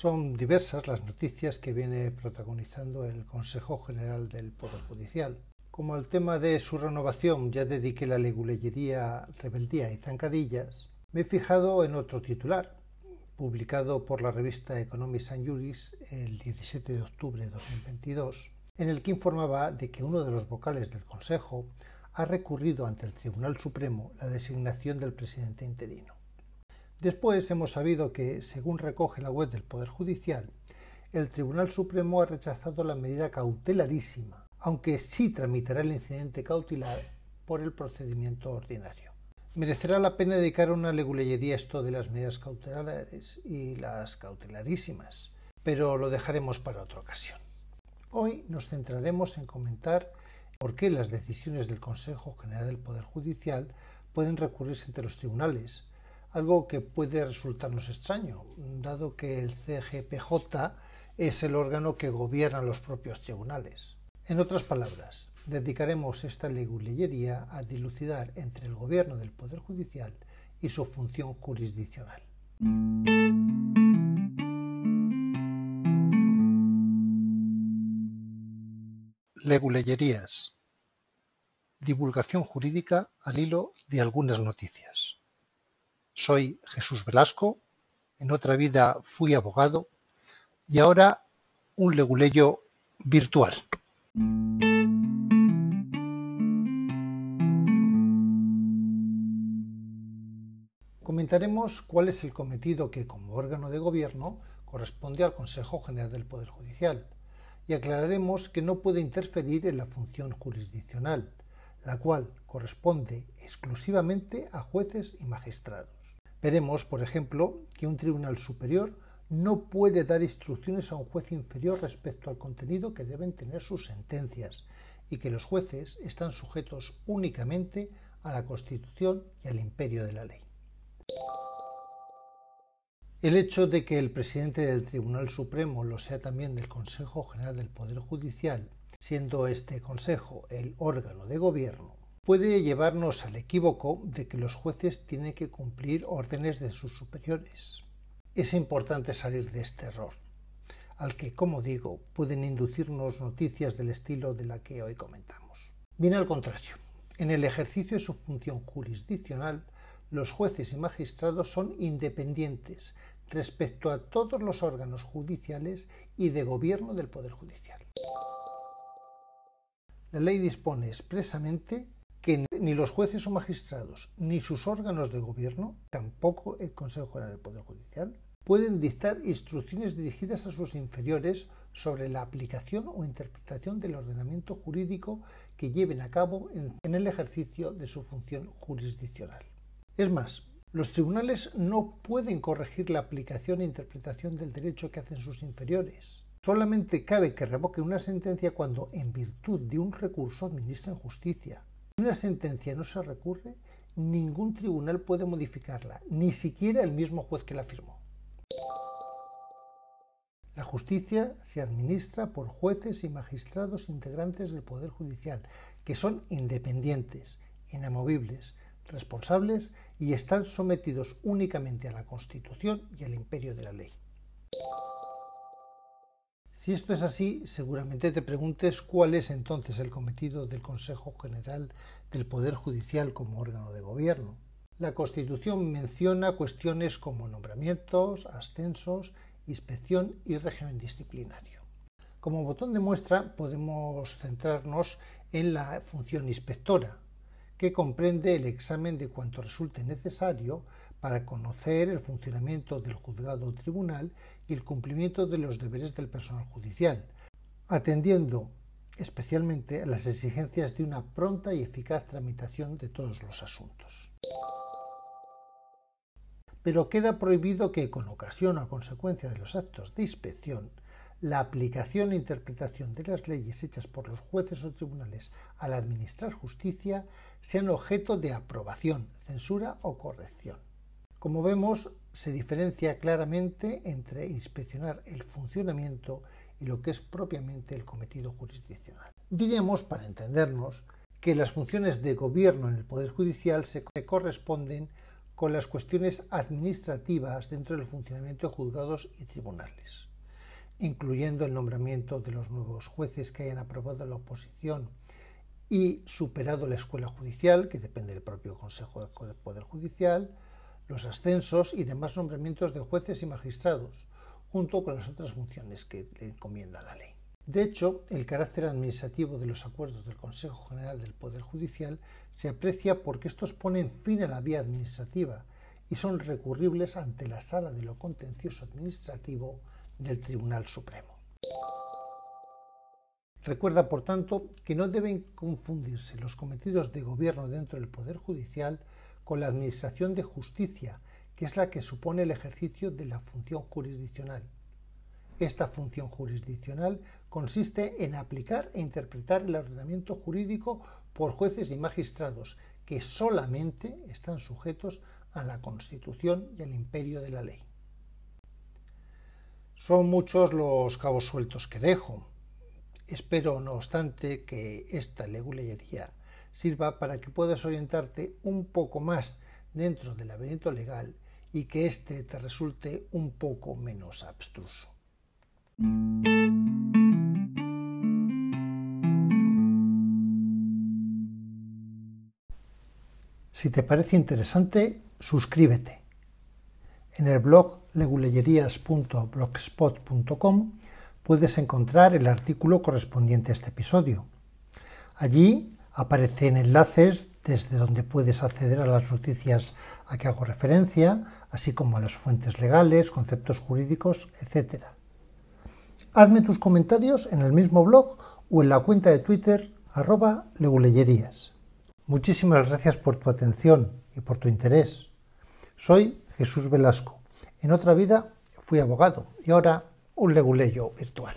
Son diversas las noticias que viene protagonizando el Consejo General del Poder Judicial. Como al tema de su renovación ya dediqué la leguleyería Rebeldía y Zancadillas, me he fijado en otro titular, publicado por la revista Economics and Juris el 17 de octubre de 2022, en el que informaba de que uno de los vocales del Consejo ha recurrido ante el Tribunal Supremo la designación del presidente interino. Después hemos sabido que, según recoge la web del Poder Judicial, el Tribunal Supremo ha rechazado la medida cautelarísima, aunque sí tramitará el incidente cautelar por el procedimiento ordinario. Merecerá la pena dedicar una leguleyería esto de las medidas cautelares y las cautelarísimas, pero lo dejaremos para otra ocasión. Hoy nos centraremos en comentar por qué las decisiones del Consejo General del Poder Judicial pueden recurrirse ante los tribunales, algo que puede resultarnos extraño, dado que el CGPJ es el órgano que gobierna los propios tribunales. En otras palabras, dedicaremos esta leguleyería a dilucidar entre el gobierno del Poder Judicial y su función jurisdiccional. Leguleyerías. Divulgación jurídica al hilo de algunas noticias. Soy Jesús Velasco, en otra vida fui abogado y ahora un leguleyo virtual. Comentaremos cuál es el cometido que como órgano de gobierno corresponde al Consejo General del Poder Judicial y aclararemos que no puede interferir en la función jurisdiccional, la cual corresponde exclusivamente a jueces y magistrados. Veremos, por ejemplo, que un tribunal superior no puede dar instrucciones a un juez inferior respecto al contenido que deben tener sus sentencias y que los jueces están sujetos únicamente a la Constitución y al imperio de la ley. El hecho de que el presidente del Tribunal Supremo lo sea también del Consejo General del Poder Judicial, siendo este Consejo el órgano de gobierno, puede llevarnos al equívoco de que los jueces tienen que cumplir órdenes de sus superiores. Es importante salir de este error, al que, como digo, pueden inducirnos noticias del estilo de la que hoy comentamos. Bien al contrario, en el ejercicio de su función jurisdiccional, los jueces y magistrados son independientes respecto a todos los órganos judiciales y de gobierno del Poder Judicial. La ley dispone expresamente que ni los jueces o magistrados, ni sus órganos de gobierno, tampoco el Consejo General del Poder Judicial, pueden dictar instrucciones dirigidas a sus inferiores sobre la aplicación o interpretación del ordenamiento jurídico que lleven a cabo en, el ejercicio de su función jurisdiccional. Es más, los tribunales no pueden corregir la aplicación e interpretación del derecho que hacen sus inferiores. Solamente cabe que revoque una sentencia cuando, en virtud de un recurso, administran justicia una sentencia no se recurre, ningún tribunal puede modificarla, ni siquiera el mismo juez que la firmó. La justicia se administra por jueces y magistrados integrantes del Poder Judicial, que son independientes, inamovibles, responsables y están sometidos únicamente a la Constitución y al imperio de la ley. Si esto es así, seguramente te preguntes cuál es entonces el cometido del Consejo General del Poder Judicial como órgano de gobierno. La Constitución menciona cuestiones como nombramientos, ascensos, inspección y régimen disciplinario. Como botón de muestra podemos centrarnos en la función inspectora, que comprende el examen de cuanto resulte necesario para conocer el funcionamiento del juzgado o tribunal y el cumplimiento de los deberes del personal judicial, atendiendo especialmente a las exigencias de una pronta y eficaz tramitación de todos los asuntos. Pero queda prohibido que, con ocasión o a consecuencia de los actos de inspección, la aplicación e interpretación de las leyes hechas por los jueces o tribunales al administrar justicia sean objeto de aprobación, censura o corrección. Como vemos, se diferencia claramente entre inspeccionar el funcionamiento y lo que es propiamente el cometido jurisdiccional. Diremos, para entendernos, que las funciones de gobierno en el Poder Judicial se corresponden con las cuestiones administrativas dentro del funcionamiento de juzgados y tribunales, incluyendo el nombramiento de los nuevos jueces que hayan aprobado la oposición y superado la escuela judicial, que depende del propio Consejo del Poder Judicial, los ascensos y demás nombramientos de jueces y magistrados, junto con las otras funciones que le encomienda la ley. De hecho, el carácter administrativo de los acuerdos del Consejo General del Poder Judicial se aprecia porque estos ponen fin a la vía administrativa y son recurribles ante la Sala de lo Contencioso Administrativo del Tribunal Supremo. Recuerda, por tanto, que no deben confundirse los cometidos de gobierno dentro del Poder Judicial con la Administración de Justicia, que es la que supone el ejercicio de la función jurisdiccional. Esta función jurisdiccional consiste en aplicar e interpretar el ordenamiento jurídico por jueces y magistrados que solamente están sujetos a la Constitución y al imperio de la ley. Son muchos los cabos sueltos que dejo. Espero, no obstante, que esta leguleyería sirva para que puedas orientarte un poco más dentro del laberinto legal y que éste te resulte un poco menos abstruso. Si te parece interesante, suscríbete. En el blog leguleyerías.blogspot.com puedes encontrar el artículo correspondiente a este episodio. Allí aparecen enlaces desde donde puedes acceder a las noticias a que hago referencia, así como a las fuentes legales, conceptos jurídicos, etc. Hazme tus comentarios en el mismo blog o en la cuenta de Twitter arroba. Muchísimas gracias por tu atención y por tu interés. Soy Jesús Velasco. En otra vida fui abogado y ahora un leguleyo virtual.